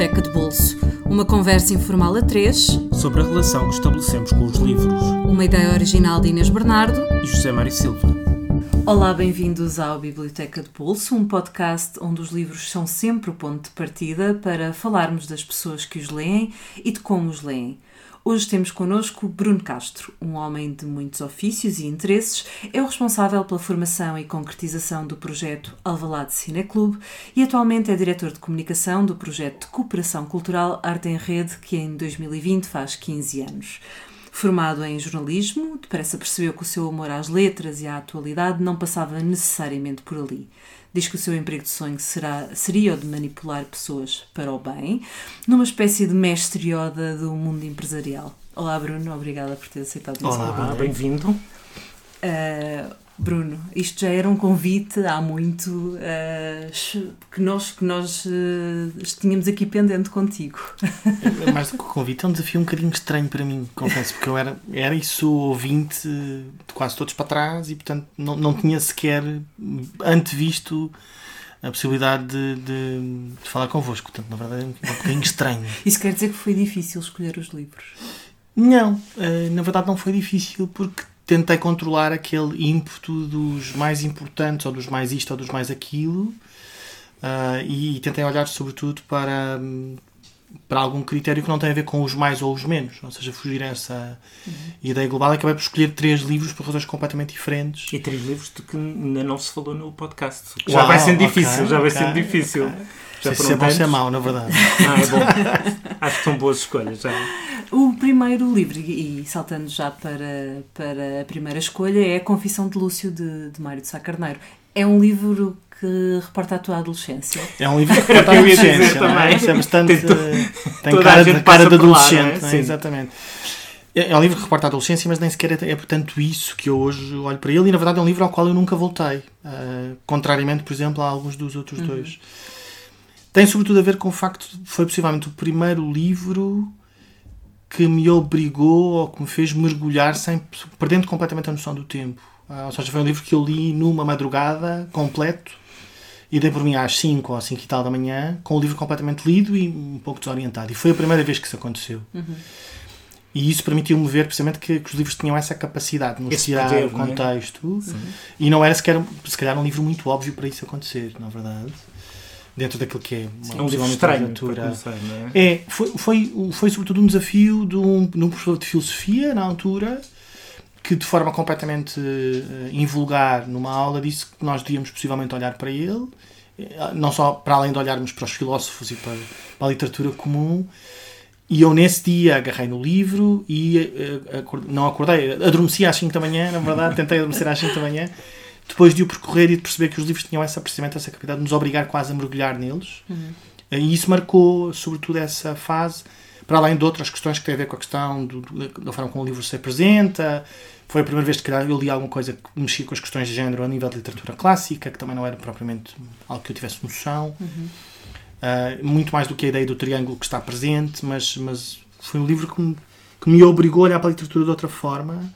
Biblioteca de Bolso. Uma conversa informal a três sobre a relação que estabelecemos com os livros. Uma ideia original de Inês Bernardo e José Mário Silva. Olá, bem-vindos ao Biblioteca de Bolso, um podcast onde os livros são sempre o ponto de partida para falarmos das pessoas que os leem e de como os leem. Hoje temos connosco Bruno Castro, um homem de muitos ofícios e interesses, é o responsável pela formação e concretização do projeto Alvalade Cineclube e atualmente é diretor de comunicação do projeto de cooperação cultural Arte em Rede, que em 2020 faz 15 anos. Formado em jornalismo, depressa percebeu que o seu amor às letras e à atualidade não passava necessariamente por ali. Diz que o seu emprego de sonho será, seria o de manipular pessoas para o bem, numa espécie de mestre Yoda do mundo empresarial. Olá, Bruno, obrigada por ter aceitado o Olá, bem-vindo. Uh, Bruno, isto já era um convite há muito uh, que nós, que nós uh, tínhamos aqui pendente contigo. É, mais do que o convite, é um desafio um bocadinho estranho para mim, confesso, porque eu era, era e sou ouvinte de quase todos para trás e, portanto, não, não tinha sequer antevisto a possibilidade de, de, de falar convosco. Portanto, na verdade, é um bocadinho estranho. Isso quer dizer que foi difícil escolher os livros? Não, uh, na verdade não foi difícil porque tentei controlar aquele ímpeto dos mais importantes, ou dos mais isto, ou dos mais aquilo, uh, e, e, tentei olhar sobretudo para, para algum critério que não tem a ver com os mais ou os menos, ou seja, fugir a essa uhum. ideia global. Acabei por escolher três livros por razões completamente diferentes. E três livros de que ainda não se falou no podcast. Já vai sendo difícil, okay, já vai okay, sendo difícil. Okay. Já se é bom se é mau, na verdade. Ah, é bom. Acho que são boas escolhas. Já. O primeiro livro, e saltando já para, para a primeira escolha, é A Confissão de Lúcio, de, de Mário de Sá Carneiro. É um livro que reporta a tua adolescência. É um livro que reporta a adolescência, também. É? é bastante. Tem, tem cara, de, cara de adolescente, lá, é? exatamente. É, é um livro que reporta a adolescência, mas nem sequer é, é, portanto isso que eu hoje olho para ele, e na verdade é um livro ao qual eu nunca voltei, uh, contrariamente, por exemplo, a alguns dos outros uhum. dois tem sobretudo a ver com o facto de foi possivelmente o primeiro livro que me obrigou ou que me fez mergulhar sem perdendo completamente a noção do tempo. Ah, ou seja, foi um livro que eu li numa madrugada completo e dei por mim às 5 ou 5 e tal da manhã com o livro completamente lido e um pouco desorientado. E foi a primeira vez que isso aconteceu. Uhum. E isso permitiu-me ver precisamente que, que, os livros tinham essa capacidade de nos tirar o é? contexto. É? E não era sequer, se calhar, um livro muito óbvio para isso acontecer, na verdade dentro daquilo que é uma é um livro estranho começar, é? é? foi, foi, foi sobretudo um desafio de um, de um professor de filosofia na altura que de forma completamente uh, invulgar numa aula disse que nós devíamos possivelmente olhar para ele eh, não só para além de olharmos para os filósofos e para, para a literatura comum e eu nesse dia agarrei no livro e uh, não acordei, adormeci às 5 da manhã, na verdade, tentei adormecer às 5 da manhã depois de o percorrer e de perceber que os livros tinham essa, precisamente essa capacidade de nos obrigar quase a mergulhar neles. Uhum. E isso marcou, sobretudo, essa fase, para além de outras questões que têm a ver com a questão do, do, da forma como o livro se apresenta. Foi a primeira vez que eu li alguma coisa que mexia com as questões de género a nível de literatura clássica, que também não era propriamente algo que eu tivesse noção. Uhum. Uh, muito mais do que a ideia do triângulo que está presente, mas, mas foi um livro que me, que me obrigou a olhar para a literatura de outra forma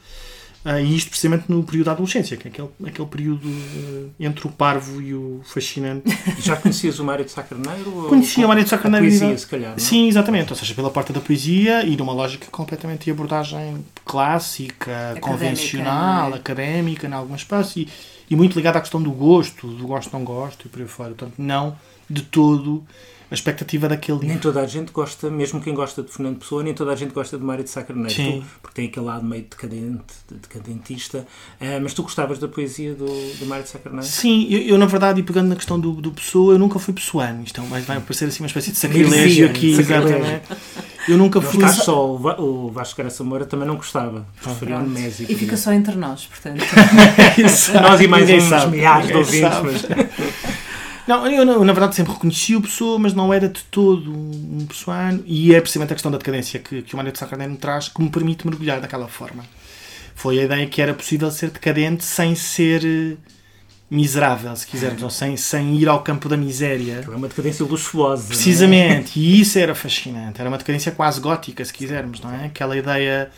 e isto precisamente no período da adolescência, que é aquele, aquele período uh, entre o parvo e o fascinante. Já conhecias o Mário de Sacarneiro? Conhecia o Mário de Sacarneiro. A poesia, se calhar. Não? É? Sim, exatamente. Ou seja, pela porta da poesia e numa lógica completamente de abordagem clássica, académica, convencional, é? académica, em algum espaço, e, e muito ligada à questão do gosto, do gosto-não gosto e por aí fora. Portanto, não de todo a expectativa daquele livro. Nem toda a gente gosta, mesmo quem gosta de Fernando Pessoa, nem toda a gente gosta de Mário de Sacraneiro, Sim. porque tem aquele lado meio decadente, decadentista. Uh, mas tu gostavas da poesia do, do Mário de Sacraneiro? Sim, eu, eu, na verdade, e pegando na questão do, do Pessoa, eu nunca fui pessoano. Isto é vai parecer assim uma espécie de sacrilégio aqui, exatamente. Eu nunca fui. só o Vasco Graça Moura também não gostava. Preferia o Nemésio. E fica só entre nós, portanto. nós e mais uns milhares de ouvintes. Mas... Não, eu, eu, na verdade sempre reconheci o Pessoa, mas não era de todo um pessoano. E é precisamente a questão da decadência que, que o Mário de Sacramento me traz que me permite mergulhar daquela forma. Foi a ideia que era possível ser decadente sem ser eh, miserável, se quisermos, ou sem, sem ir ao campo da miséria. É uma decadência luxuosa. É? Precisamente, é? e isso era fascinante. Era uma decadência quase gótica, se quisermos, não é? Aquela ideia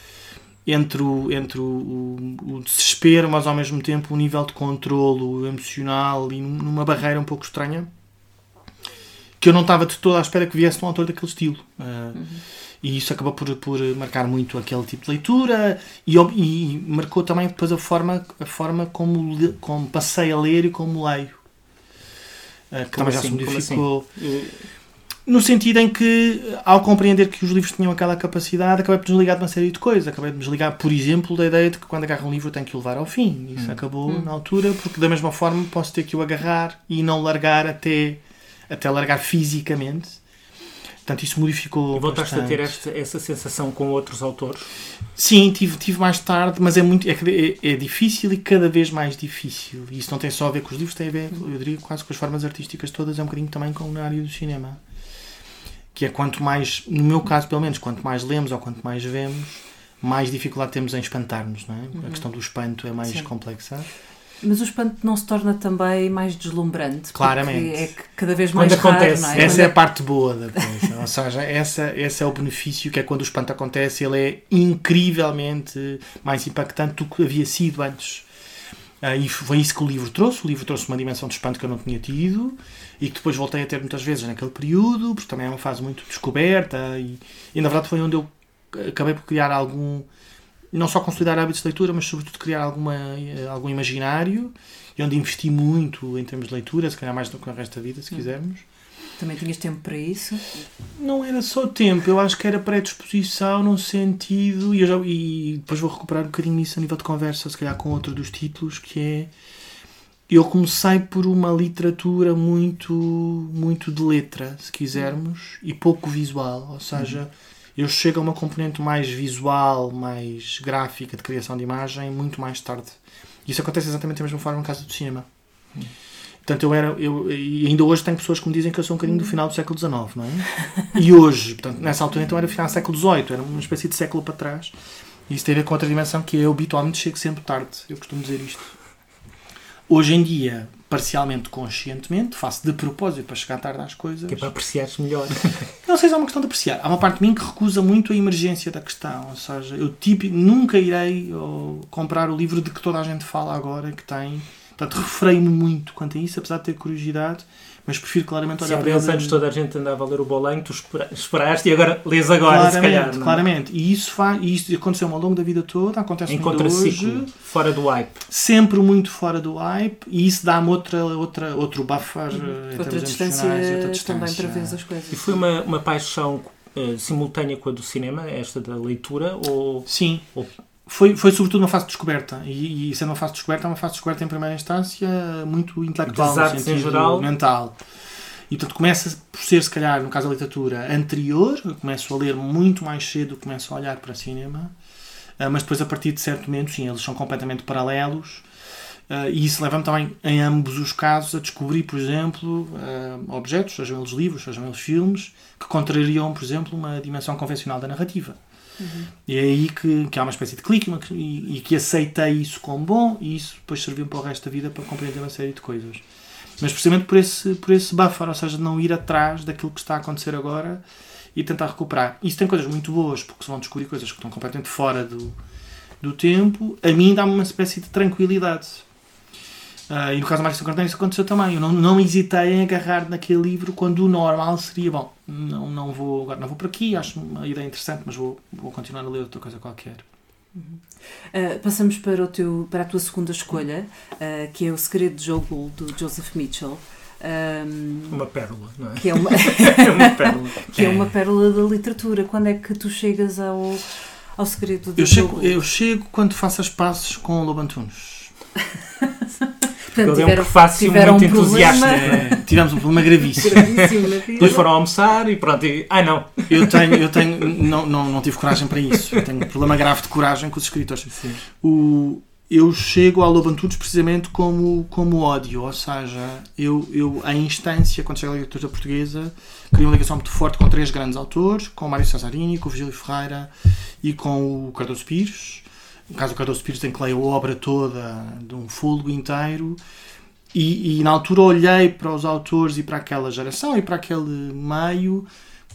entre o, entre o, o, o, desespero, mas ao mesmo tempo um nível de controlo emocional e numa barreira um pouco estranha que eu não estava de toda à espera que viesse um autor daquele estilo. Uh, uhum. E isso acabou por, por marcar muito aquele tipo de leitura e, e marcou também depois a forma, a forma como, como passei a ler e como leio. Uh, que como também assim? já se modificou. Assim? No sentido em que, ao compreender que os livros tinham aquela capacidade, acabei por desligar de uma série de coisas. Acabei de desligar, por exemplo, da ideia de que quando agarro um livro eu tenho que o levar ao fim. Isso hum. acabou hum. na altura, porque da mesma forma posso ter que o agarrar e não largar até, até largar fisicamente. Portanto, isso modificou. E voltaste bastante. a ter esta, essa sensação com outros autores? Sim, tive, tive mais tarde, mas é, muito, é, é, é, difícil e cada vez mais difícil. E isso não tem só a ver com os livros, tem a ver, eu diria, quase com as formas artísticas todas, é um bocadinho também com a área do cinema que é quanto mais, no meu caso pelo menos, quanto mais lemos ou quanto mais vemos, mais dificuldade temos em espantar-nos, não é? Uhum. A questão do espanto é mais Sim. complexa. Mas o espanto não se torna também mais deslumbrante? Claramente. É que cada vez mais quando raro, acontece. É? Essa quando é a parte boa da coisa. Ou seja, essa, esse é o benefício que é quando o espanto acontece, ele é incrivelmente mais impactante do que havia sido antes. Uh, e foi isso que o livro trouxe. O livro trouxe uma dimensão de espanto que eu não tinha tido e que depois voltei a ter muitas vezes naquele período, porque também é uma fase muito descoberta e, e na verdade foi onde eu acabei por criar algum. não só consolidar hábitos de leitura, mas sobretudo criar alguma, eh, algum imaginário e onde investi muito em termos de leitura, se calhar mais do que o resto da vida, se hum. quisermos. Também tinhas tempo para isso? Não era só tempo, eu acho que era predisposição num sentido, e, já, e depois vou recuperar um bocadinho isso a nível de conversa, se calhar com outro dos títulos, que é eu comecei por uma literatura muito muito de letra, se quisermos, e pouco visual, ou seja, uhum. eu chego a uma componente mais visual, mais gráfica de criação de imagem muito mais tarde. Isso acontece exatamente da mesma forma no caso do cinema. Uhum. Portanto, eu era. Eu, e ainda hoje tenho pessoas que me dizem que eu sou um bocadinho do final do século XIX, não é? E hoje, portanto, nessa altura então era final do século XVIII, era uma espécie de século para trás. E isso tem a ver com outra dimensão que eu habitualmente chego sempre tarde. Eu costumo dizer isto. Hoje em dia, parcialmente conscientemente, faço de propósito para chegar tarde às coisas. Que é para apreciares melhor. Não sei se é uma questão de apreciar. Há uma parte de mim que recusa muito a emergência da questão. Ou seja, eu tipo, nunca irei comprar o livro de que toda a gente fala agora, que tem Portanto, refreio-me muito quanto a isso, apesar de ter curiosidade, mas prefiro claramente olhar para ele. Se há anos toda a gente andava a ler o Bolanho, tu esperaste e agora lês agora, claramente, se calhar. Não? É? Claramente, e isso, faz, e isso aconteceu ao longo da vida toda, acontece Encontra hoje. fora do hype. Sempre muito fora do hype, e isso dá-me outra, outra, outro buffer uhum. outra, distância outra distância também para ver as coisas. E foi uma, uma paixão uh, simultânea com a do cinema, esta da leitura? Ou, Sim. Ou foi, foi sobretudo uma fase de descoberta. E, e sendo uma fase de descoberta, é uma fase de descoberta em primeira instância muito intelectual, no sentido em geral. mental. E portanto começa por ser, se calhar, no caso da literatura, anterior. Eu começo a ler muito mais cedo, começo a olhar para cinema. Uh, mas depois, a partir de certo momento, sim, eles são completamente paralelos. Uh, e isso leva-me também, em ambos os casos, a descobrir, por exemplo, uh, objetos, sejam eles livros, sejam eles filmes, que contrariam, por exemplo, uma dimensão convencional da narrativa. Uhum. E é aí que, que há uma espécie de clique e, e, que aceitei isso como bom e isso depois serviu para o resto da vida para compreender uma série de coisas. Mas precisamente por esse, por esse buffer, ou seja, de não ir atrás daquilo que está a acontecer agora e tentar recuperar. Isso tem coisas muito boas, porque se vão descobrir coisas que estão completamente fora do, do tempo. A mim dá-me uma espécie de tranquilidade Uh, e no caso do Mário Carneiro isso aconteceu também. Eu não, não hesitei em agarrar naquele livro quando o normal seria bom. Não, não vou agora não vou por aqui, acho uma ideia interessante, mas vou, vou continuar a ler outra coisa qualquer. Uhum. Uh, passamos para, o teu, para a tua segunda escolha, uh, que é O Segredo de Joe Gould, do Joseph Mitchell. Um, uma pérola, não é? Que é uma, é uma pérola. que é. é uma pérola da literatura. Quando é que tu chegas ao, ao Segredo de eu Joe chego, Gould? Eu chego quando faço as passos com o Lobo Antunes. Portanto, tiveram, é um prefácio muito um entusiasta. É, tivemos um problema gravíssimo. gravíssimo Depois foram almoçar e pronto. E, ai não. Eu tenho, eu tenho não, não, não tive coragem para isso. Eu tenho um problema grave de coragem com os escritores. Sim. O, eu chego ao Lobo Antunes precisamente como, como ódio, ou seja, eu, eu a instância, quando chego à literatura portuguesa, crio uma ligação muito forte com três grandes autores, com o Mário Cesarini, com o Virgílio Ferreira e com o Cardoso Pires no caso do Cardoso Pires tem que ler a obra toda de um fôlego inteiro. E, e, na altura olhei para os autores e para aquela geração e para aquele meio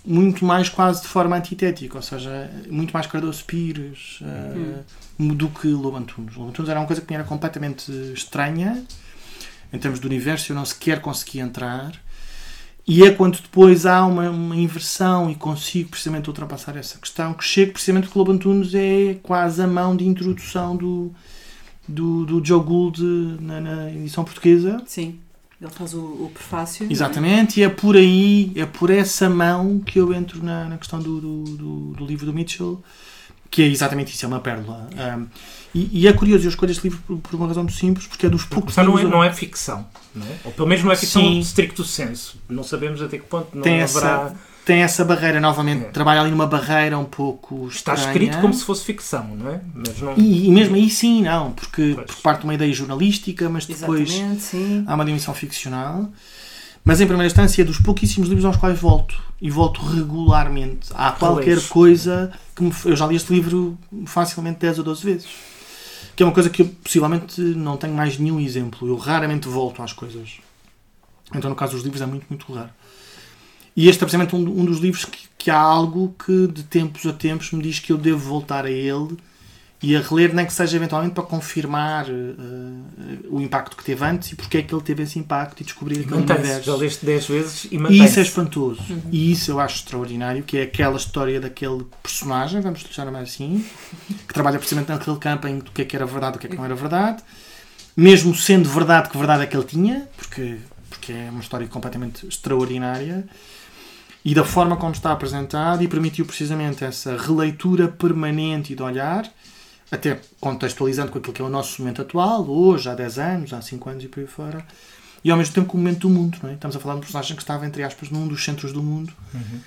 muito mais quase de forma antitética, ou seja, muito mais Cardoso Pires uh, do que Lobo Antunes. Lobo Antunes era uma coisa que me era completamente estranha. Em termos do universo, eu não sequer conseguia entrar E é quando depois há uma, uma inversão e consigo precisamente ultrapassar essa questão que chego precisamente porque o Lobo Antunes é quase a mão de introdução do, do, do Joe Gould na, na edição portuguesa. Sim. Ele faz o, o prefácio. Exatamente, e é por aí, é por essa mão que eu entro na, na questão do, do, do, do livro do Mitchell, que é exatamente isso, é uma pérola. Um, e, e, é curioso, eu escolho este livro por, por, uma razão muito simples, porque é dos poucos. Não é, não é ficção, não é? ou pelo menos não é ficção Sim. stricto senso. Não sabemos até que ponto não Tem haverá. Essa tem essa barreira novamente, é. trabalha ali numa barreira um pouco Está escrito como se fosse ficção, não é? Mas não... E, e mesmo aí sim, não, porque, porque, parte de uma ideia jornalística, mas depois há uma dimensão ficcional. Mas em primeira instância é dos pouquíssimos livros aos quais volto. E volto regularmente. Há qualquer coisa que me, eu já li este livro facilmente 10 ou 12 vezes. Que é uma coisa que eu possivelmente não tenho mais nenhum exemplo. Eu raramente volto às coisas. Então no caso dos livros é muito, muito raro. E este é precisamente um, um dos livros que, que, há algo que de tempos a tempos me diz que eu devo voltar a ele e a reler, nem que seja eventualmente para confirmar uh, o impacto que teve antes e porque é que ele teve esse impacto e descobrir aquele universo. Já leste 10 vezes e E isso é espantoso. Uhum. E isso eu acho extraordinário, que é aquela história daquele personagem, vamos lhe chamar assim, que trabalha precisamente naquele campo em do que é que era verdade e o que é que não era verdade. Mesmo sendo verdade que verdade é que ele tinha, porque, porque é uma história completamente extraordinária e da forma como está apresentado e permitiu precisamente essa releitura permanente e de olhar, até contextualizando com aquilo que é o nosso momento atual, hoje, há 10 anos, há 5 anos e por aí fora, e ao mesmo tempo com o momento do mundo. Não é? Estamos a falar de um personagem que estava, entre aspas, num dos centros do mundo. Uhum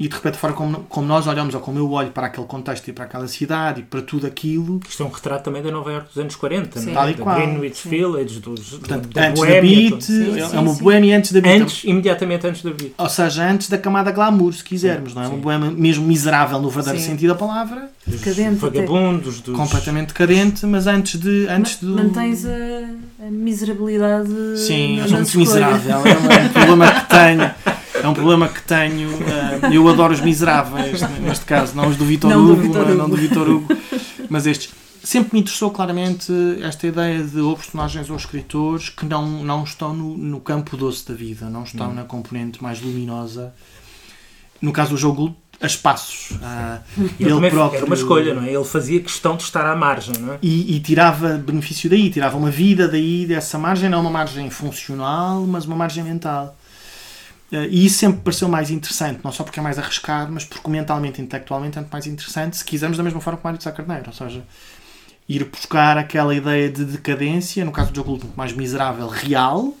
e de repente, a forma como, como nós olhamos, ou como eu olho para aquele contexto e para aquela cidade e para tudo aquilo. Isto é um retrato também da Nova York dos anos 40, Sim. não é? Da Greenwich Village, dos, Portanto, da, antes da Beat, sim, é uma boêmia antes da Beat. Antes, imediatamente antes da Beat. Ou seja, antes da camada glamour, se quisermos, não é? Uma boêmia mesmo miserável no verdadeiro sentido da palavra. Decadente. Vagabundos. Dos... Completamente decadente, mas antes de. Antes do... Mantens a, a miserabilidade. Sim, eu sou muito miserável. É um problema que tenho. É um problema que tenho. Uh, eu adoro os miseráveis, neste caso, não os do Vitor Hugo, do Hugo. não do Vitor Hugo, mas estes. Sempre me interessou claramente esta ideia de ou personagens ou escritores que não, não estão no, no campo doce da vida, não estão hum. na componente mais luminosa. No caso do jogo, a espaços. Ele, ele próprio, era uma escolha, não é? Ele fazia questão de estar à margem, não é? E, e, tirava benefício daí, tirava uma vida daí, dessa margem, não uma margem funcional, mas uma margem mental. Uh, e isso sempre pareceu mais interessante, não só porque é mais arriscado, mas porque mentalmente, intelectualmente, é muito mais interessante, se quisermos, da mesma forma que Mário de Sá Carneiro. Ou seja, ir buscar aquela ideia de decadência, no caso do jogo muito mais miserável, real, uh,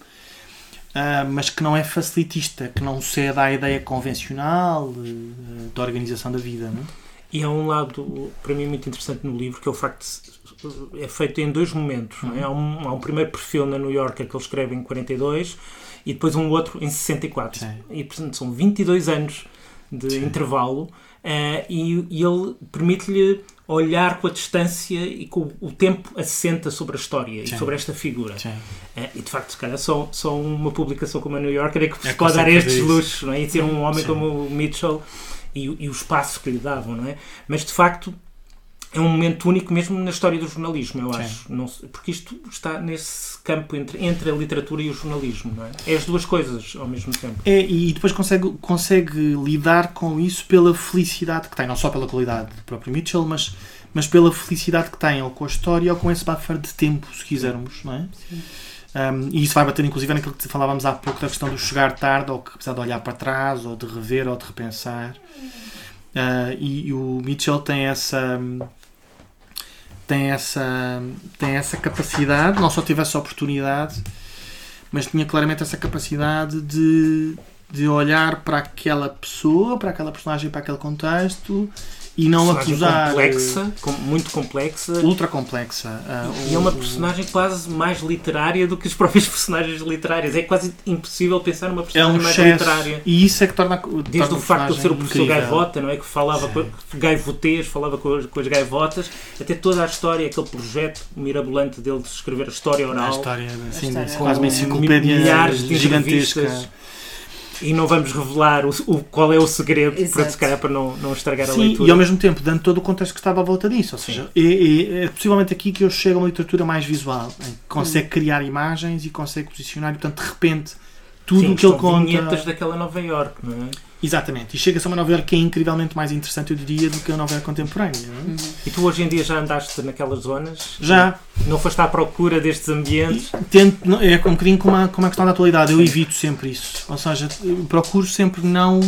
mas que não é facilitista, que não cede à ideia convencional uh, da organização da vida. Não? É? E há um lado, para mim, muito interessante no livro, que é o facto de é feito em dois momentos. Uhum. É? Há, um, há um primeiro perfil na New Yorker que ele escreve em 42 e depois um outro em 64. Sim. E portanto são 22 anos de Sim. intervalo uh, e, e, ele permite-lhe olhar com a distância e com o tempo assenta sobre a história Sim. e sobre esta figura. Uh, e de facto, calhar, só, só uma publicação como a New Yorker é que é pode dar estes luxos não é? e ser um homem como o Mitchell e, e o espaço que lhe davam, não é? Mas de facto é um momento único mesmo na história do jornalismo, eu acho. Não, porque isto está nesse campo entre, entre a literatura e o jornalismo, não é? É as duas coisas ao mesmo tempo. É, e depois consegue, consegue lidar com isso pela felicidade que tem, não só pela qualidade do próprio Mitchell, mas, mas pela felicidade que tem, ou com a história, ou com esse buffer de tempo, se quisermos, não é? Sim. Um, e isso vai bater, inclusive, naquilo que falávamos há pouco da questão do chegar tarde, ou que apesar de olhar para trás, ou de rever, ou de repensar. Uh, e, e, o Mitchell tem essa tem essa, tem essa capacidade, não só tive essa oportunidade, mas tinha claramente essa capacidade de, de olhar para aquela pessoa, para aquela personagem, para aquele contexto e não acusar. complexa, muito complexa. Ultra complexa. Uh, e o, é uma personagem quase mais literária do que os próprios personagens literários. É quase impossível pensar numa personagem é um mais excesso, literária. E isso é que torna. Desde torna o facto de ser o professor incrível. Gaivota, não é? Que falava com gaivotês, falava com as, com as gaivotas, até toda a história, aquele projeto mirabolante dele de escrever a história oral. A história, assim, a história. quase uma enciclopédia milhares de gigantesca e não vamos revelar o, o qual é o segredo para, se calhar, para não, não estragar Sim, a leitura. E ao mesmo tempo, dando todo o contexto que estava à volta disso. Ou seja, é, é, é, possivelmente aqui que eu chego a uma literatura mais visual, em que consegue criar imagens e consegue posicionar, e portanto, de repente, tudo Sim, o que ele conta. vinhetas daquela Nova York, não é? Exatamente. E chega-se a uma novela que é incrivelmente mais interessante, eu diria, do que a novela contemporânea. Não é? E tu hoje em dia já andaste naquelas zonas? Já, Não foste à procura destes ambientes? tento, não- é um bocadinho como a, como a questão da atualidade, eu evito sempre isso. Ou seja, procuro sempre não,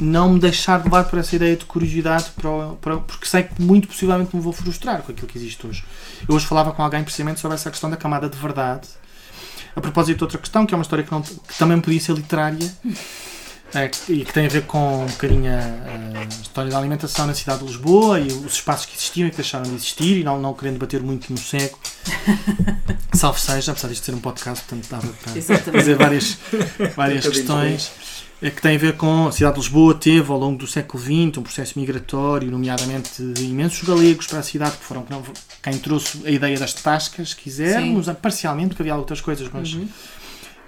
não me deixar levar por essa ideia de curiosidade, para, para, porque sei que muito possivelmente me vou frustrar com aquilo que existe hoje. Eu hoje falava com alguém precisamente sobre essa questão da camada de verdade. A propósito de outra questão, que é uma história que, não, que também podia ser literária. é, e que tem a ver com um bocadinho a, a história da alimentação na cidade de Lisboa e os espaços que existiam e que deixaram de existir e não, não querendo bater muito no cego. Salve seja, apesar disto ser um podcast, portanto dava para Exatamente. fazer várias, várias questões. É que tem a ver com a cidade de Lisboa teve ao longo do século XX um processo migratório, nomeadamente de imensos galegos para a cidade, que foram quem trouxe a ideia das tascas, se quisermos, parcialmente, porque havia outras coisas, mas Uhum.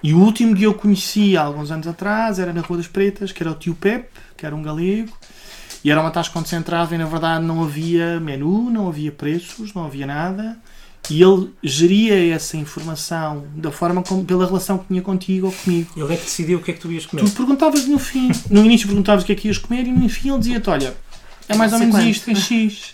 e o último que eu conheci há alguns anos atrás era na Rua das Pretas, que era o tio Pepe, que era um galego, e era uma tasca onde se entrava e na verdade não havia menu, não havia preços, não havia nada. E ele geria essa informação da forma como, pela relação que tinha contigo ou comigo. Ele é que decidiu o que é que tu ias comer. Tu perguntavas no fim, no início perguntavas o que é que ias comer e no fim ele dizia-te: Olha, é mais ou menos isto, é X.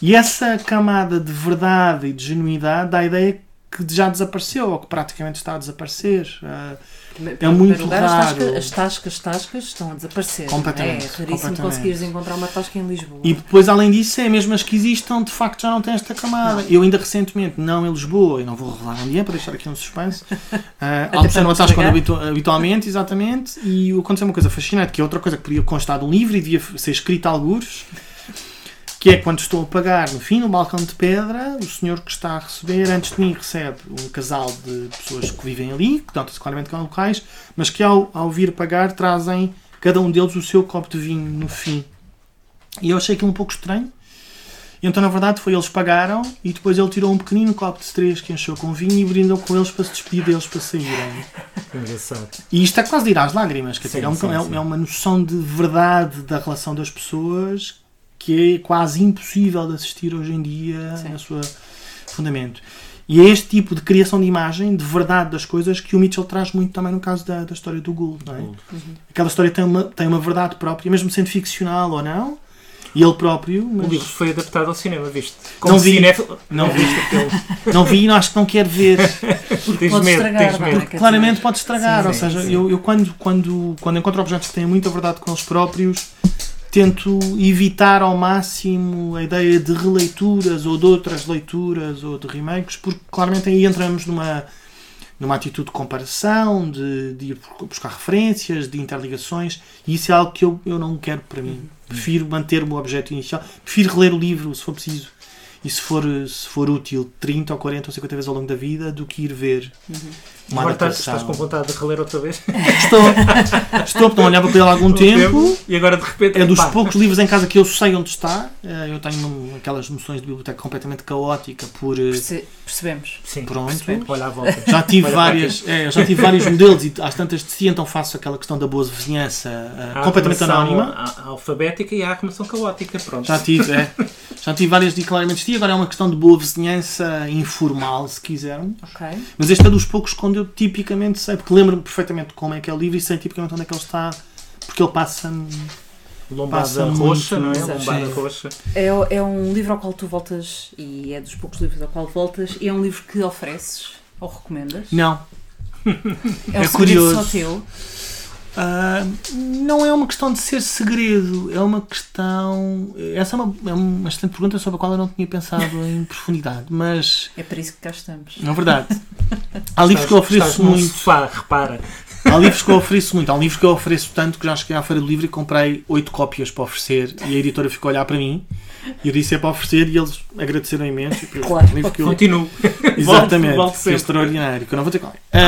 E essa camada de verdade e de genuidade dá a ideia que já desapareceu ou que praticamente está a desaparecer. Ah, É muito lugar, raro. As tascas, as tascas, estão a desaparecer. Completamente, É raríssimo completamente. conseguires encontrar uma tasca em Lisboa. E depois, além disso, é mesmo as que existam, de facto já não têm esta camada. Eu ainda recentemente, não em Lisboa, e não vou revelar onde é para deixar aqui um suspense, uh, almocei numa tasca onde habitu habitualmente, exatamente, e aconteceu uma coisa fascinante, que é outra coisa que podia constar de um livro e devia ser escrita a algures, que é quando estou a pagar no fim, no balcão de pedra, o senhor que está a receber, antes de mim, recebe um casal de pessoas que vivem ali, que nota-se claramente são locais, mas que ao, ao vir pagar trazem cada um deles o seu copo de vinho no fim. E eu achei aquilo um pouco estranho. E então, na verdade, foi eles pagaram e depois ele tirou um pequenino copo de três que encheu com vinho e brindou com eles para se despedir deles para saírem. Engraçado. E isto é quase de ir às lágrimas, quer dizer, é, um- é- é uma noção de verdade da relação das pessoas que é quase impossível de assistir hoje em dia Sim. na sua fundamento. E é este tipo de criação de imagem, de verdade das coisas, que o Mitchell traz muito também no caso da, da história do Gould. Não é? Gould. Aquela história tem uma, tem uma verdade própria, mesmo sendo ficcional ou não, e ele próprio. O Mas livro foi adaptado ao cinema, viste? Não vi. cinéfilo, Não vi. não vi e acho que não quero ver. Tens Pode medo, estragar, é? medo. Quer dizer, Claramente pode estragar, sim, ou seja, sim. eu, eu quando, quando, quando encontro objetos que têm muita verdade com eles próprios, tento evitar ao máximo a ideia de releituras ou de outras leituras ou de remakes, porque claramente aí entramos numa, numa atitude de comparação, de, de ir buscar referências, de interligações, e isso é algo que eu, eu não quero para mim. Prefiro manter-me o objeto inicial, prefiro reler o livro se for preciso. E se for, se for útil 30 ou 40 ou 50 vezes ao longo da vida, do que ir ver uma Agora estás, adaptação. estás com vontade de reler outra vez? Estou, estou, porque não olhava para ele há algum tempo. E agora de repente. É dos pá, poucos livros em casa que eu sei onde está. Eh, Eu tenho aquelas noções de biblioteca completamente caótica por. eh, Perce- Percebemos. Sim, Pronto. olha à volta. Já tive Olha várias, é, já tive vários modelos e às tantas de si, então faço aquela questão da boa vizinhança eh, Há completamente anónima. a- alfabética e há a arrumação caótica. Pronto. Já tive, é. Já tive várias de claramente de si, agora é uma questão de boa vizinhança informal, se quiserem. Ok. Mas este é dos poucos quando eu tipicamente sei, porque lembro-me perfeitamente como é que é o livro e sei tipicamente onde é que ele está, porque ele passa Lombada Passa roxa, muito, não é? sim. Lombada roxa. É, é um livro ao qual tu voltas, e é dos poucos livros ao qual voltas, e é um livro que ofereces ou recomendas. Não. É um É segredo curioso. só teu. Ah, não é uma questão de ser segredo, é uma questão. Essa é uma, é uma excelente pergunta sobre a qual eu não tinha pensado em profundidade, mas É para isso que cá estamos. na verdade. Há livros que eu ofereço muito. sofá, repara. Há livros que eu ofereço muito. Há um livro que eu ofereço tanto que já cheguei à Feira do Livro e comprei oito cópias para oferecer e a editora ficou a olhar para mim e eu disse é para oferecer e eles agradeceram imenso. Claro. um livro que eu- Continuo. Exatamente, Volte que é sempre. extraordinário, que eu não vou ter qual é.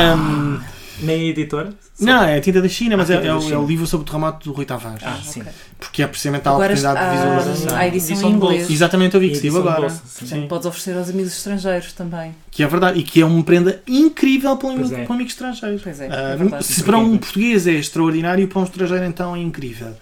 Nem a editora? não, é a tinta da China, mas Ah, é, é o, China. é o livro sobre o terremoto do Rui Tavares. Ah, sim. Ok. Porque é precisamente a Agora oportunidade de visualização. a edição Edição em inglês. Exatamente, eu vi que saiu agora. bolsa, sim. Sim. Podes oferecer aos amigos estrangeiros também. Que é verdade. E que é uma prenda incrível para um, Pois é. para um amigo estrangeiro. Pois é, Ah, é verdade. se para um português é extraordinário, para um estrangeiro então é incrível.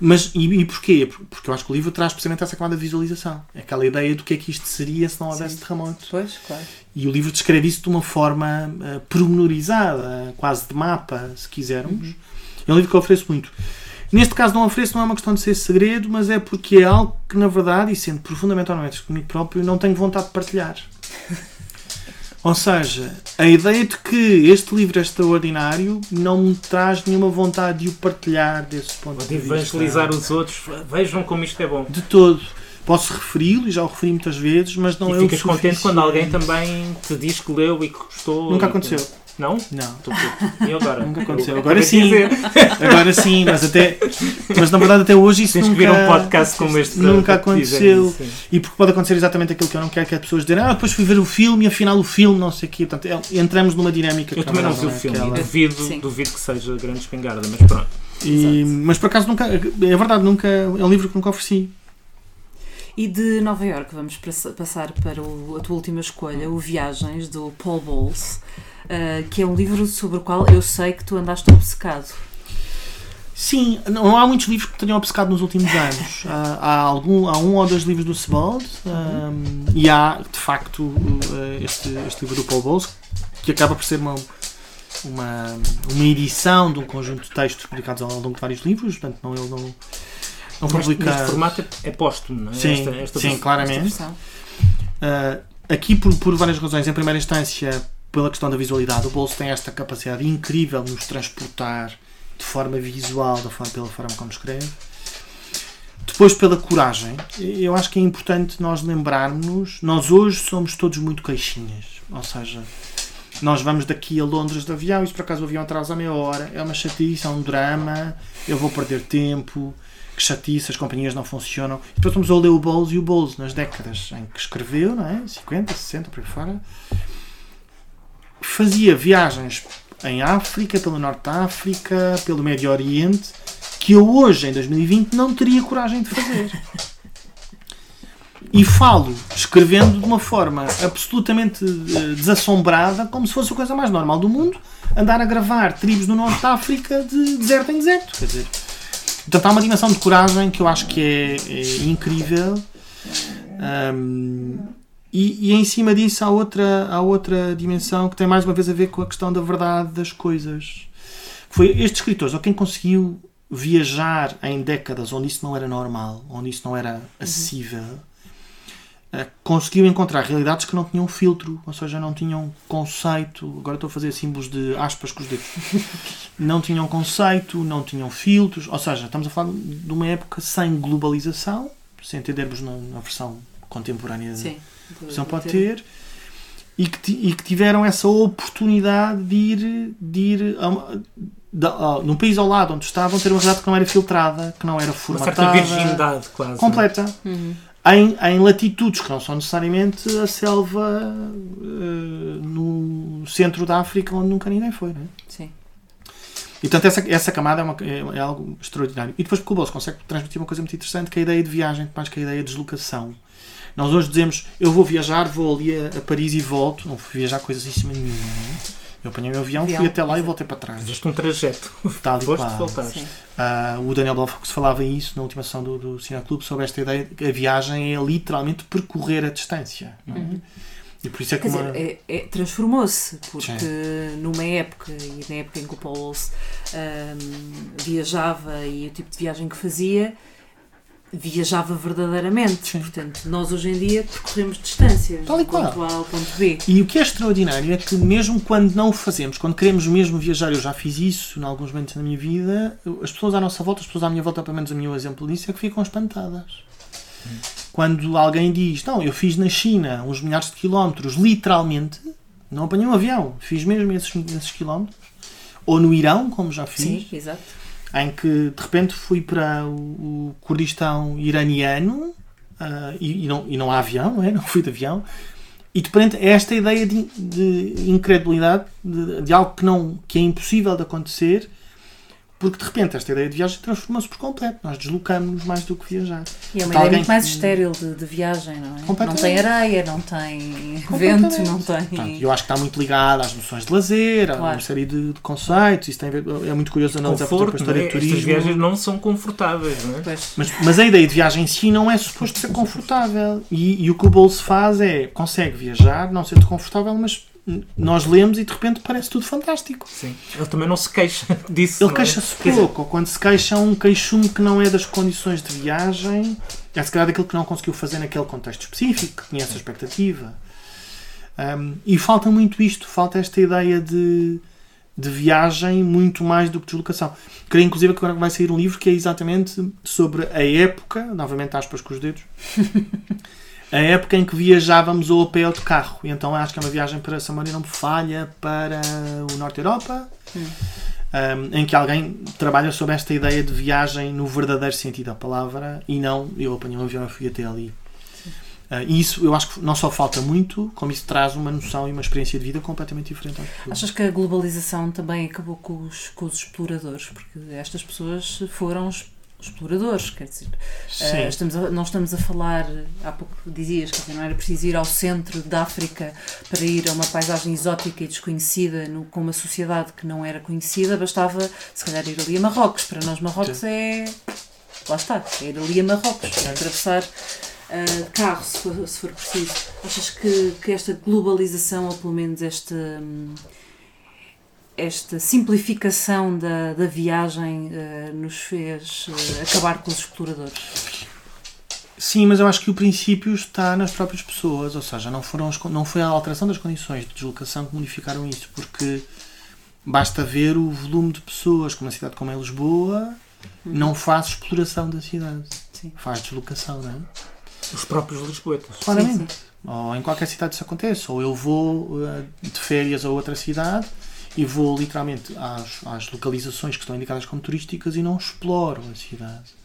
Mas, e, e porquê? Porque eu acho que o livro traz precisamente essa camada de visualização. Aquela ideia do que é que isto seria se não houvesse Sim. terremoto. Pois, claro. E o livro descreve isso de uma forma uh, pormenorizada, quase de mapa, se quisermos. É um livro que eu ofereço muito. Neste caso não ofereço, não é uma questão de ser segredo, mas é porque é algo que, na verdade, e sendo profundamente honesto comigo próprio, não tenho vontade de partilhar. Ou seja, a ideia de que este livro é extraordinário não me traz nenhuma vontade de o partilhar desse ponto Ou de de vista. evangelizar os outros, vejam como isto é bom. De todo. Posso referi-lo, e já o referi muitas vezes, mas não e é ficas o contente quando alguém suficiente. também te diz que leu e que gostou. Nunca e que- aconteceu. Não? Não. Puto. E agora? Nunca aconteceu. Agora sim. Agora sim, mas até. Mas na verdade até hoje isso Tens que nunca. vir a um podcast como este. nunca aconteceu. E porque pode acontecer exatamente aquilo que eu não quero que as pessoas dizem, ah, depois fui ver o filme e afinal o filme, não sei o quê. Portanto, é- entramos numa dinâmica Eu que também não vi o filme é e aquela. duvido, Sim. duvido que seja grande espingarda, mas pronto. E- mas por acaso nunca. É verdade, nunca. É um livro que nunca ofereci. E de Nova York vamos pass- passar para o- a tua última escolha, o Viagens, do Paul Bowles, ah, que é um livro sobre o qual eu sei que tu andaste obcecado. Sim, não há muitos livros que tenham obcecado nos últimos anos. há, há algum, há um ou dois livros do Sebald um, e há, de facto, uh, este, este livro do Paul Bowles, que acaba por ser uma, uma, uma edição de um conjunto de textos publicados ao longo de vários livros, portanto, não, ele não, não publica. neste formato é póstumo, não é? Sim, Esta- esta sim, versão. claramente. Esta. Uh, aqui, por, por várias razões, em primeira instância, pela questão da visualidade, o Bolso tem esta capacidade incrível de nos transportar de forma visual, da forma, pela forma como escreve. Depois, pela coragem, eu acho que é importante nós lembrarmos. Nós hoje somos todos muito queixinhas, ou seja, nós vamos daqui a Londres de avião e se por acaso o avião atrasa meia hora, é uma chatice, é um drama, eu vou perder tempo, que chatice, as companhias não funcionam. E depois estamos a ler o Bowles e o Bowles nas décadas em que escreveu, não é? 50, 60, por aí fora. Fazia viagens em África, pelo Norte da África, pelo Médio Oriente, que eu hoje, em 2020, não teria coragem de fazer. E falo, escrevendo de uma forma absolutamente eh, desassombrada, como se fosse a coisa mais normal do mundo, andar a gravar tribos do Norte da África de deserto em deserto. Quer dizer, portanto, há uma dimensão de coragem que eu acho que é, é incrível. Ahm, e, e em cima disso há outra, há outra dimensão que tem mais uma vez a ver com a questão da verdade das coisas. Foi estes escritores, ou quem conseguiu viajar em décadas onde isso não era normal, onde isso não era acessível, eh, conseguiu encontrar realidades que não tinham filtro, ou seja, não tinham conceito. Agora estou a fazer símbolos de aspas com os dedos. não tinham conceito, não tinham filtros, ou seja, estamos a falar de uma época sem globalização, se entendermos na, na versão contemporânea Sim. a versão pode ter, e que, e que tiveram essa oportunidade de ir, de ir a a- num país ao lado onde estavam, ter uma realidade que não era filtrada, que não era Uma certa formatada, virgindade, quase. não é? completa. Uhum. Em, em latitudes que não são necessariamente a selva eh, no centro da África onde nunca ninguém foi. Não é? Sim. E portanto essa, essa camada é, uma- é- é algo extraordinário. E depois porque o Bolso consegue transmitir uma coisa muito interessante que é a ideia de viagem, mais que a ideia de deslocação. Nós hoje dizemos, eu vou viajar, vou ali a, a Paris e volto. Não fui viajar coisíssima nenhuma. não é? Eu apanhei o avião, fui Avião, até lá e voltei para trás. Fizeste um trajeto. Tal e Foste. Sim. Ah, o Daniel Balfour falava isso na última sessão do, do Cine Clube sobre esta ideia de que a viagem é literalmente percorrer a distância. é? E por isso é que uma... é- é- transformou-se, porque numa época, e na época em que o Paul Walsh ahm, viajava e o tipo de viagem que fazia, viajava verdadeiramente. Sim. Portanto, nós hoje em dia percorremos distâncias Tal e do ponto qual. A ao ponto B. E o que é extraordinário é que mesmo quando não o fazemos, quando queremos mesmo viajar, eu já fiz isso em alguns momentos da minha vida, as pessoas à nossa volta, as pessoas à minha volta, pelo menos o meu exemplo disso, é que ficam espantadas. Quando alguém diz, não, eu fiz na China uns milhares de quilómetros, literalmente, não apanhei um avião, fiz mesmo esses, esses quilómetros, ou no Irão, como já fiz, Sim, exato. Em que de repente fui para o, Kurdistão iraniano ah, e, e não, e não há avião, não é? Não fui de avião. E de repente é esta ideia de, de incredulidade, de, de algo que, não, que é impossível de acontecer, porque de repente esta ideia de viagem transformou-se por completo. Nós deslocamos-nos mais do que viajar. E é uma ideia muito mais estéril de, de, viagem, não é? Não tem areia, não tem vento, não tem. Portanto, eu acho que está muito ligado às noções de lazer, claro. a uma série de, de, conceitos. Isso tem ver, é muito curioso analisar Conforto, a história é? de turismo. Estas viagens não são confortáveis, não é? Mas, mas a ideia de viagem em si não é suposto ser confortável. E, e o que o bolso faz é consegue viajar, não sendo confortável, mas nós lemos e de repente parece tudo fantástico. Sim. Ele também não se queixa disso. Ele é? queixa-se é? pouco, ou quando se queixa um queixume que não é das condições de viagem, é se calhar daquilo que não conseguiu fazer naquele contexto específico, que conhece a expectativa. Um, e falta muito isto, falta esta ideia de, de viagem muito mais do que deslocação. Creio inclusive que agora vai sair um livro que é exatamente sobre a época, novamente aspas com os dedos, a época em que viajávamos ou a pé ou de carro. E então acho que é uma viagem para, se a não me falha, para o Norte Europa, hum. um, em que alguém trabalha sobre esta ideia de viagem no verdadeiro sentido da palavra e não eu apanhei um avião e fui até ali. Uh, e isso eu acho que não só falta muito, como isso traz uma noção e uma experiência de vida completamente diferente. Achas que a globalização também acabou com os, com os exploradores? Porque estas pessoas foram exploradores, quer dizer, uh, estamos a, não estamos a falar, há pouco dizias, que não era preciso ir ao centro da África para ir a uma paisagem exótica e desconhecida no, com uma sociedade que não era conhecida, bastava se calhar ir ali a Marrocos. Para nós Marrocos Sim. é. Lá está, é ir ali a Marrocos, é atravessar uh, carro se for, se for preciso. Achas que, que esta globalização, ou pelo menos esta. Hum, esta simplificação da, da viagem uh, nos fez uh, acabar com os exploradores? Sim, mas eu acho que o princípio está nas próprias pessoas, ou seja, não, foram as, não foi a alteração das condições de deslocação que modificaram isso, porque basta ver o volume de pessoas, como uma cidade como é Lisboa, uhum. não faz exploração da cidade, sim. faz deslocação, não é? Os próprios lisboetas. Claramente. Sim, sim. Ou em qualquer cidade isso acontece, ou eu vou uh, de férias a outra cidade e vou literalmente às, às localizações que estão indicadas como turísticas e não exploro a cidade.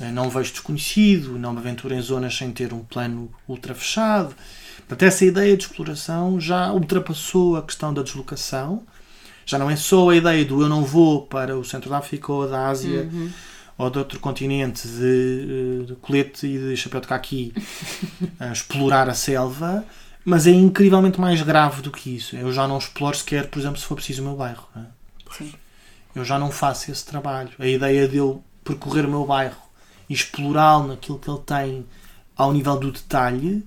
Eh, não vejo desconhecido, não me aventuro em zonas sem ter um plano ultra fechado. Portanto, essa ideia de exploração já ultrapassou a questão da deslocação. Já não é só a ideia do eu não vou para o centro da África ou da Ásia uhum. ou de outro continente de, eh, de colete e de chapéu de caqui a explorar a selva, mas é incrivelmente mais grave do que isso. Eu já não exploro sequer, por exemplo, se for preciso o meu bairro. É? Eu já não faço esse trabalho. A ideia de eu percorrer o meu bairro e explorá-lo naquilo que ele tem ao nível do detalhe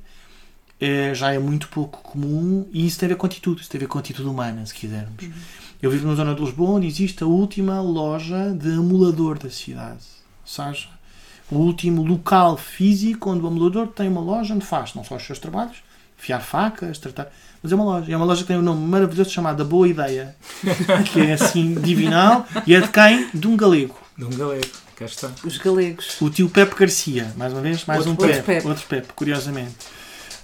é, já é muito pouco comum e isso tem a ver com atitude, isso tem a ver com atitude humana, se quisermos. Uhum. Eu vivo na zona de Lisboa onde existe a última loja de amulador da cidade. Ou seja, o último local físico onde o amulador tem uma loja onde faz não só os seus trabalhos, fiar facas, tratar. Mas é uma loja. É uma loja que tem um nome maravilhoso chamado Boa Ideia, que é assim divinal e é de quem? De um galego. De um galego, cá está. Os galegos. O tio Pepe Garcia, mais uma vez, mais outro um Pepe, Pepe. Outro Pepe, curiosamente.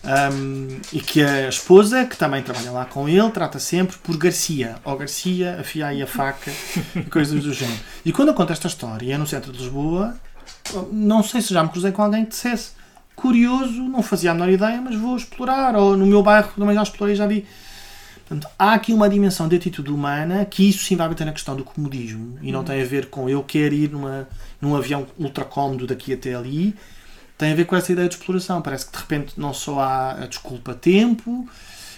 Um, e que a esposa, que também trabalha lá com ele, trata sempre por Garcia, ou Garcia, afia aí a faca, coisas do género. E quando eu conto esta história, é no centro de Lisboa, não sei se já me cruzei com alguém que dissesse curioso, não fazia a menor ideia, mas vou explorar. Ou no meu bairro também já explorei, já vi. Portanto, há aqui uma dimensão de atitude humana que isso sim vai bater na questão do comodismo e não uhum. tem a ver com eu quero ir numa, num avião ultra cómodo daqui até ali. Tem a ver com essa ideia de exploração. Parece que de repente não só há a desculpa tempo,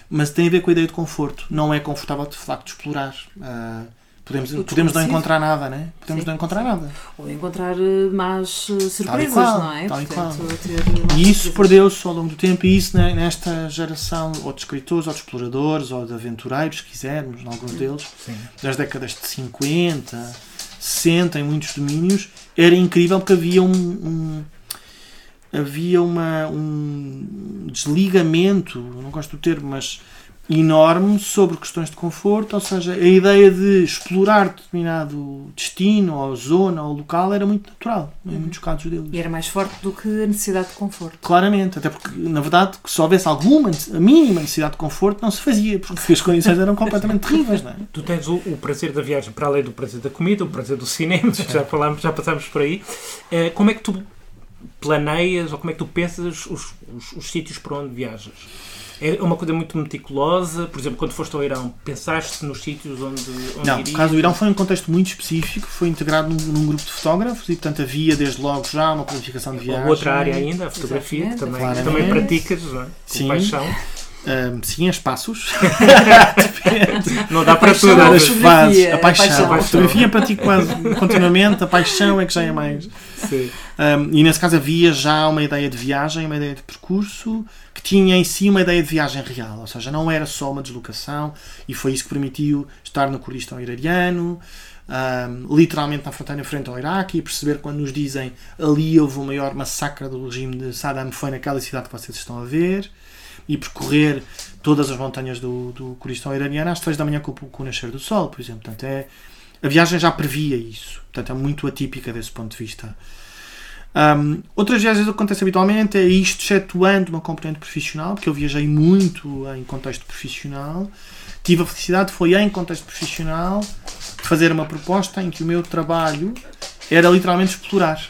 mas tem a ver com a ideia de conforto. Não é confortável de facto explorar. Uh, Podemos, podemos não encontrar nada, né? Podemos sim, não encontrar sim. nada. Ou encontrar eh, más eh, surpresas, qual, não é? Portanto, e isso perdeu-se ao longo do tempo, e isso né, nesta geração, ou de escritores, ou de exploradores, ou de aventureiros, se quisermos, alguns deles, sim. das décadas de 50, 60, em muitos domínios, era incrível porque havia um, um havia uma, um desligamento, não gosto do termo, mas enorme sobre questões de conforto, ou seja, a ideia de explorar determinado destino, ou zona, ou local era muito natural em muitos casos deles. E era mais forte do que a necessidade de conforto. Claramente, até porque, na verdade, se houvesse alguma, a mínima necessidade de conforto, não se fazia, porque as condições eram completamente terríveis. Não é? Tu tens o, o, prazer da viagem, para além do prazer da comida, o prazer do cinema, já falámos, já passámos por aí. Eh, como é que tu planeias, ou como é que tu pensas os, os, os sítios para onde viajas? É uma coisa muito meticulosa. Por exemplo, quando foste ao Irão, pensaste nos sítios onde, onde Não, irias? o caso do Irão foi um contexto muito específico, foi integrado num, num grupo de fotógrafos e, portanto, havia desde logo já uma planificação de viagem. Outra área ainda, a fotografia, que também, Claramente. também praticas, não é? Com Sim. paixão. Ahm, sim, a espaços. Não dá para tudo. as fases, fotografia, a paixão. a paixão. A fotografia pratico quase continuamente, a paixão é que já é mais. Sim. Um, e nesse caso havia já uma ideia de viagem, uma ideia de percurso, que tinha em si uma ideia de viagem real, ou seja, não era só uma deslocação, e foi isso que permitiu estar no Kurdistão iraniano, um, literalmente na fronteira frente ao Iraque, e perceber quando nos dizem ali houve o maior massacre do regime de Saddam, foi naquela cidade que vocês estão a ver, e percorrer todas as montanhas do, do Kurdistão iraniano às três da manhã com, com o nascer do sol, por exemplo. Portanto, é, a viagem já previa isso, portanto é muito atípica desse ponto de vista. Um, outras viagens que acontece habitualmente é isto, excetuando uma componente profissional, porque eu viajei muito em contexto profissional. Tive a felicidade, foi em contexto profissional, de fazer uma proposta em que o meu trabalho era literalmente explorar.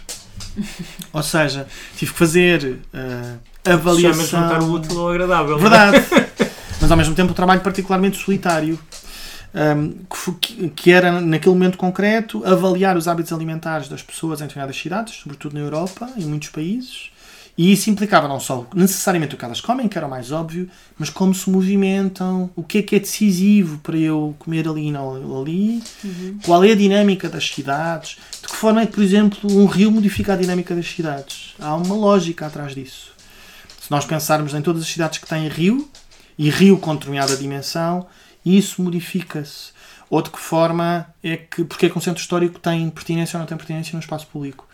Ou seja, tive que fazer uh, Chamas avaliação. juntar o útil ao agradável. Verdade. Mas ao mesmo tempo um trabalho particularmente solitário. Um, que, era, naquele momento concreto, avaliar os hábitos alimentares das pessoas em determinadas cidades, sobretudo na Europa, em muitos países. E isso implicava não só necessariamente o que elas comem, que era o mais óbvio, mas como se movimentam, o que é que é decisivo para eu comer ali e não ali, qual é a dinâmica das cidades, de que forma é que, por exemplo, um rio modifica a dinâmica das cidades. Há uma lógica atrás disso. Se nós pensarmos em todas as cidades que têm rio, e rio com determinada dimensão, isso modifica-se. Ou de que forma é que, porque é que um centro histórico tem pertinência ou não tem pertinência no espaço público.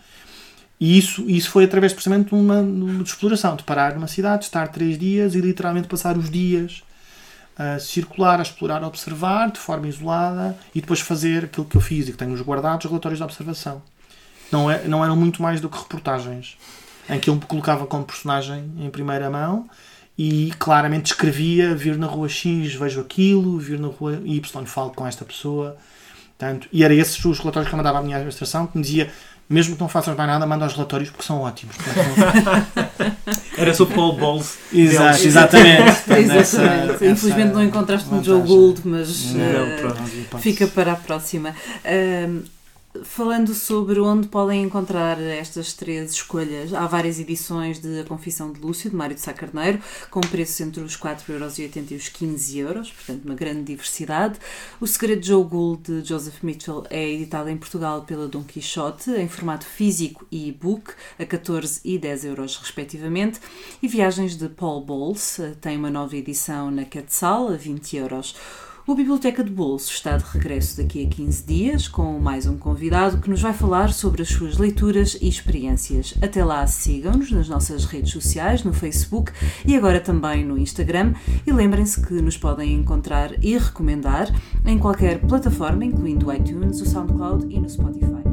E isso, isso foi através precisamente de uma, de exploração, de parar numa cidade, estar três dias e literalmente passar os dias a circular, a explorar, a observar de forma isolada e depois fazer aquilo que eu fiz e que tenho nos guardados, relatórios de observação. Não, é, não eram muito mais do que reportagens, em que eu me colocava como personagem em primeira mão e claramente descrevia vir na rua X, vejo aquilo, vir na rua Y, falo com esta pessoa. Portanto, e era esses os relatórios que eu mandava à minha administração, que me dizia, mesmo que não faças mais nada, manda os relatórios porque são ótimos. Era só o Paul Bowles. Exato, exatamente. Exatamente. Essa- Infelizmente essa não encontraste no Joe. Gould, mas Não, pronto. fica para a próxima. Ahm, falando sobre onde podem encontrar estas três escolhas, há várias edições de A Confissão de Lúcio, de Mário de Sá Carneiro, com preços entre os 4,80€ e os 15€, euros, portanto uma grande diversidade. O Segredo de Joe Gould, de Joseph Mitchell, é editado em Portugal pela Dom Quixote, em formato físico e e-book, a 14 e 10 euros respectivamente. E Viagens de Paul Bowles, eh, tem uma nova edição na Quetzal, a 20 euros. O Biblioteca de Bolso está de regresso daqui a 15 dias com mais um convidado que nos vai falar sobre as suas leituras e experiências. Até lá, sigam-nos nas nossas redes sociais, no Facebook e agora também no Instagram. E lembrem-se que nos podem encontrar e recomendar em qualquer plataforma, incluindo o iTunes, o SoundCloud e no Spotify.